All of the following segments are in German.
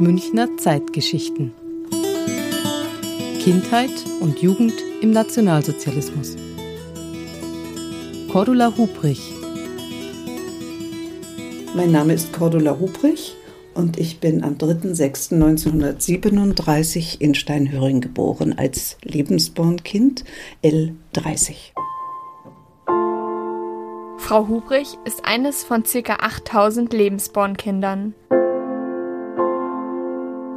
Münchner Zeitgeschichten. Kindheit und Jugend im Nationalsozialismus. Cordula Hubrich. Mein Name ist Cordula Hubrich und ich bin am 3.6.1937 in Steinhöring geboren als Lebensbornkind L30. Frau Hubrich ist eines von ca. 8000 Lebensbornkindern.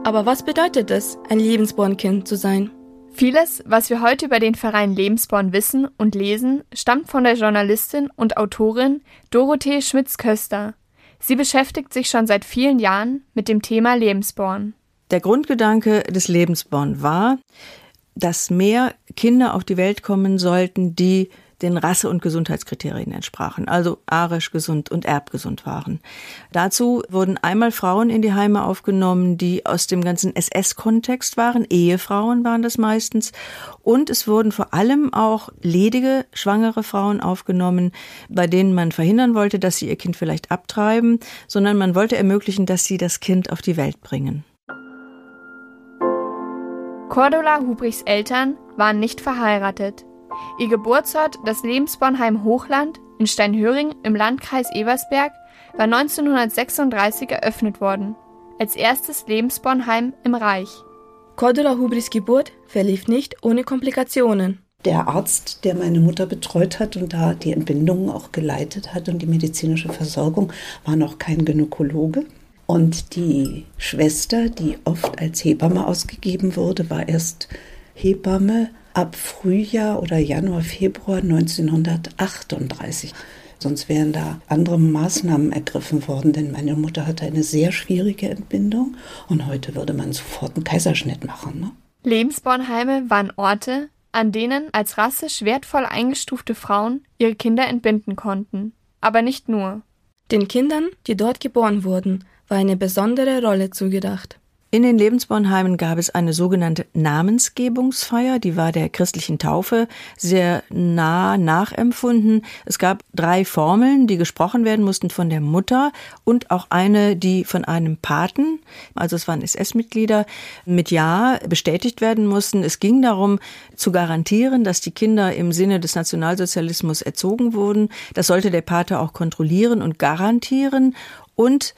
Aber was bedeutet es, ein Lebensbornkind zu sein? Vieles, was wir heute über den Verein Lebensborn wissen und lesen, stammt von der Journalistin und Autorin Dorothee Schmitz-Köster. Sie beschäftigt sich schon seit vielen Jahren mit dem Thema Lebensborn. Der Grundgedanke des Lebensborn war, dass mehr Kinder auf die Welt kommen sollten, die den Rasse- und Gesundheitskriterien entsprachen, also arisch gesund und erbgesund waren. Dazu wurden einmal Frauen in die Heime aufgenommen, die aus dem ganzen SS-Kontext waren, Ehefrauen waren das meistens, und es wurden vor allem auch ledige, schwangere Frauen aufgenommen, bei denen man verhindern wollte, dass sie ihr Kind vielleicht abtreiben, sondern man wollte ermöglichen, dass sie das Kind auf die Welt bringen. Cordula Hubrichs Eltern waren nicht verheiratet. Ihr Geburtsort, das Lebensbornheim Hochland in Steinhöring im Landkreis Eversberg, war 1936 eröffnet worden, als erstes Lebensbornheim im Reich. Cordula Hubris Geburt verlief nicht ohne Komplikationen. Der Arzt, der meine Mutter betreut hat und da die Entbindungen auch geleitet hat und die medizinische Versorgung, war noch kein Gynäkologe. Und die Schwester, die oft als Hebamme ausgegeben wurde, war erst Hebamme ab Frühjahr oder Januar, Februar 1938. Sonst wären da andere Maßnahmen ergriffen worden, denn meine Mutter hatte eine sehr schwierige Entbindung und heute würde man sofort einen Kaiserschnitt machen. Ne? Lebensbornheime waren Orte, an denen als rassisch wertvoll eingestufte Frauen ihre Kinder entbinden konnten. Aber nicht nur. Den Kindern, die dort geboren wurden, war eine besondere Rolle zugedacht. In den Lebensbornheimen gab es eine sogenannte Namensgebungsfeier, die war der christlichen Taufe sehr nah nachempfunden. Es gab drei Formeln, die gesprochen werden mussten von der Mutter und auch eine, die von einem Paten, also es waren SS-Mitglieder, mit Ja bestätigt werden mussten. Es ging darum, zu garantieren, dass die Kinder im Sinne des Nationalsozialismus erzogen wurden. Das sollte der Pate auch kontrollieren und garantieren und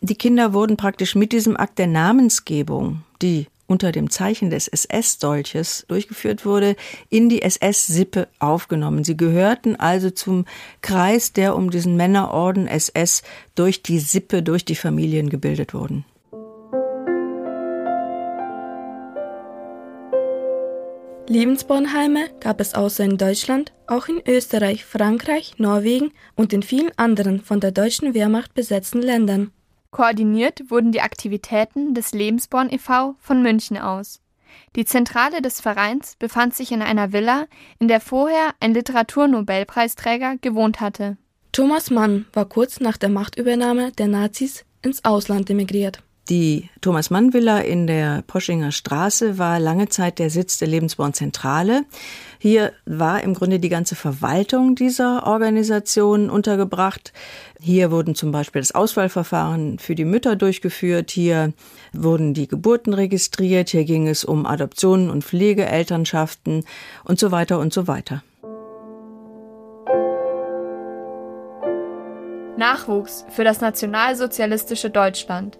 die Kinder wurden praktisch mit diesem Akt der Namensgebung, die unter dem Zeichen des SS-Dolches durchgeführt wurde, in die SS-Sippe aufgenommen. Sie gehörten also zum Kreis, der um diesen Männerorden SS durch die Sippe, durch die Familien gebildet wurden. Lebensbornheime gab es außer in Deutschland auch in Österreich, Frankreich, Norwegen und in vielen anderen von der deutschen Wehrmacht besetzten Ländern. Koordiniert wurden die Aktivitäten des Lebensborn e.V. von München aus. Die Zentrale des Vereins befand sich in einer Villa, in der vorher ein Literaturnobelpreisträger gewohnt hatte. Thomas Mann war kurz nach der Machtübernahme der Nazis ins Ausland emigriert. Die Thomas Mann Villa in der Poschinger Straße war lange Zeit der Sitz der Lebensborn Zentrale. Hier war im Grunde die ganze Verwaltung dieser Organisation untergebracht. Hier wurden zum Beispiel das Auswahlverfahren für die Mütter durchgeführt. Hier wurden die Geburten registriert. Hier ging es um Adoptionen und Pflegeelternschaften und so weiter und so weiter. Nachwuchs für das nationalsozialistische Deutschland.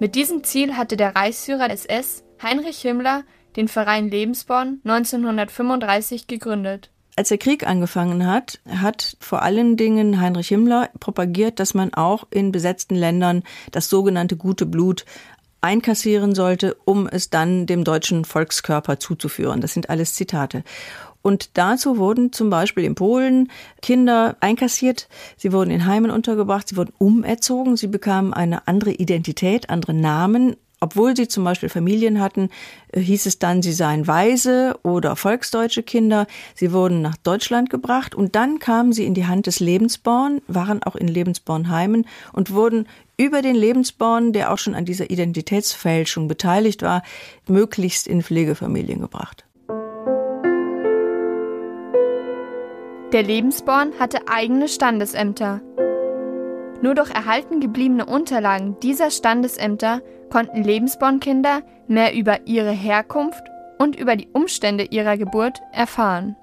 Mit diesem Ziel hatte der Reichsführer SS, Heinrich Himmler, den Verein Lebensborn 1935 gegründet. Als der Krieg angefangen hat, hat vor allen Dingen Heinrich Himmler propagiert, dass man auch in besetzten Ländern das sogenannte gute Blut einkassieren sollte, um es dann dem deutschen Volkskörper zuzuführen. Das sind alles Zitate. Und dazu wurden zum Beispiel in Polen Kinder einkassiert, sie wurden in Heimen untergebracht, sie wurden umerzogen, sie bekamen eine andere Identität, andere Namen. Obwohl sie zum Beispiel Familien hatten, äh, hieß es dann, sie seien Weise oder volksdeutsche Kinder. Sie wurden nach Deutschland gebracht und dann kamen sie in die Hand des Lebensborn, waren auch in Lebensbornheimen und wurden über den Lebensborn, der auch schon an dieser Identitätsfälschung beteiligt war, möglichst in Pflegefamilien gebracht. Der Lebensborn hatte eigene Standesämter. Nur durch erhalten gebliebene Unterlagen dieser Standesämter konnten Lebensbornkinder mehr über ihre Herkunft und über die Umstände ihrer Geburt erfahren.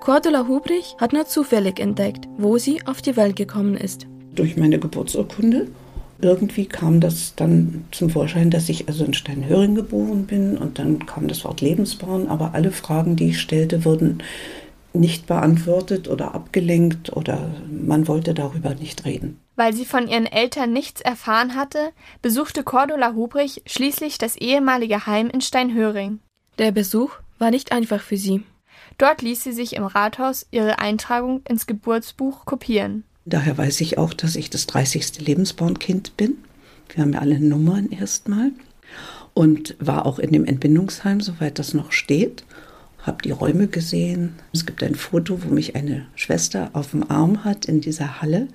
Cordula Hubrich hat nur zufällig entdeckt, wo sie auf die Welt gekommen ist. Durch meine Geburtsurkunde. Irgendwie kam das dann zum Vorschein, dass ich also in Steinhöring geboren bin und dann kam das Wort Lebensborn, aber alle Fragen, die ich stellte, wurden nicht beantwortet oder abgelenkt oder man wollte darüber nicht reden. Weil sie von ihren Eltern nichts erfahren hatte, besuchte Cordula Hubrich schließlich das ehemalige Heim in Steinhöring. Der Besuch war nicht einfach für sie. Dort ließ sie sich im Rathaus ihre Eintragung ins Geburtsbuch kopieren. Daher weiß ich auch, dass ich das 30. Lebensbornkind bin. Wir haben ja alle Nummern erstmal. Und war auch in dem Entbindungsheim, soweit das noch steht habe die Räume gesehen. Es gibt ein Foto, wo mich eine Schwester auf dem Arm hat in dieser Halle.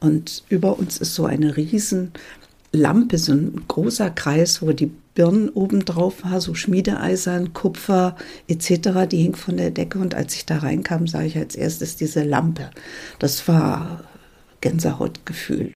Und über uns ist so eine riesen Lampe, so ein großer Kreis, wo die Birnen oben drauf war, so Schmiedeeisern, Kupfer etc., die hing von der Decke. Und als ich da reinkam, sah ich als erstes diese Lampe. Das war Gänsehautgefühl.